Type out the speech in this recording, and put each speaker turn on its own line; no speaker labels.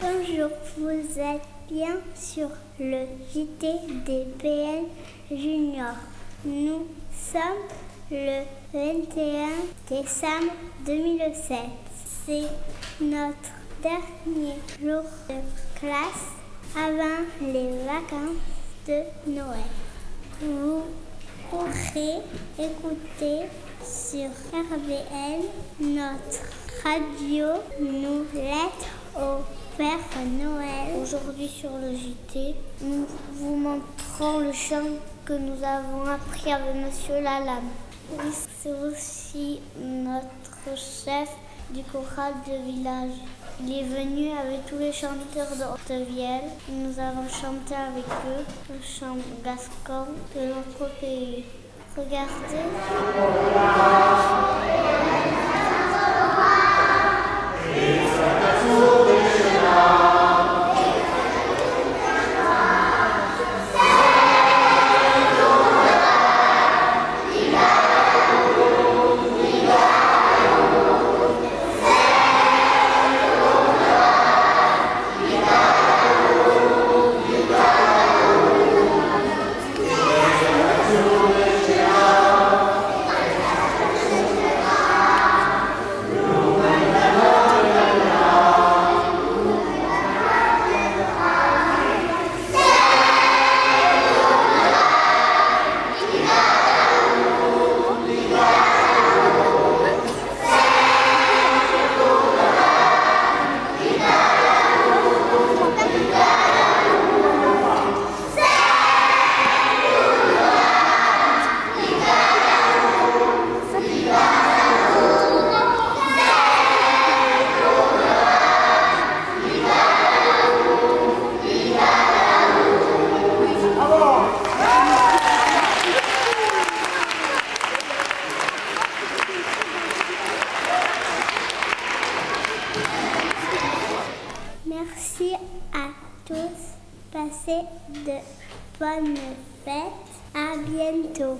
Bonjour, vous êtes bien sur le JT des PL Junior. Nous sommes le 21 décembre 2007. C'est notre dernier jour de classe avant les vacances de Noël. Vous pourrez écouter sur RBL notre radio Nous lettres au Père Noël.
Aujourd'hui sur le JT, nous vous montrons le chant que nous avons appris avec Monsieur Lalam.
Oui, c'est aussi notre chef du choral de village.
Il est venu avec tous les chanteurs de Haute-Vielle. Nous avons chanté avec eux le chant gascon de notre pays. Regardez.
De bonnes fêtes. À bientôt.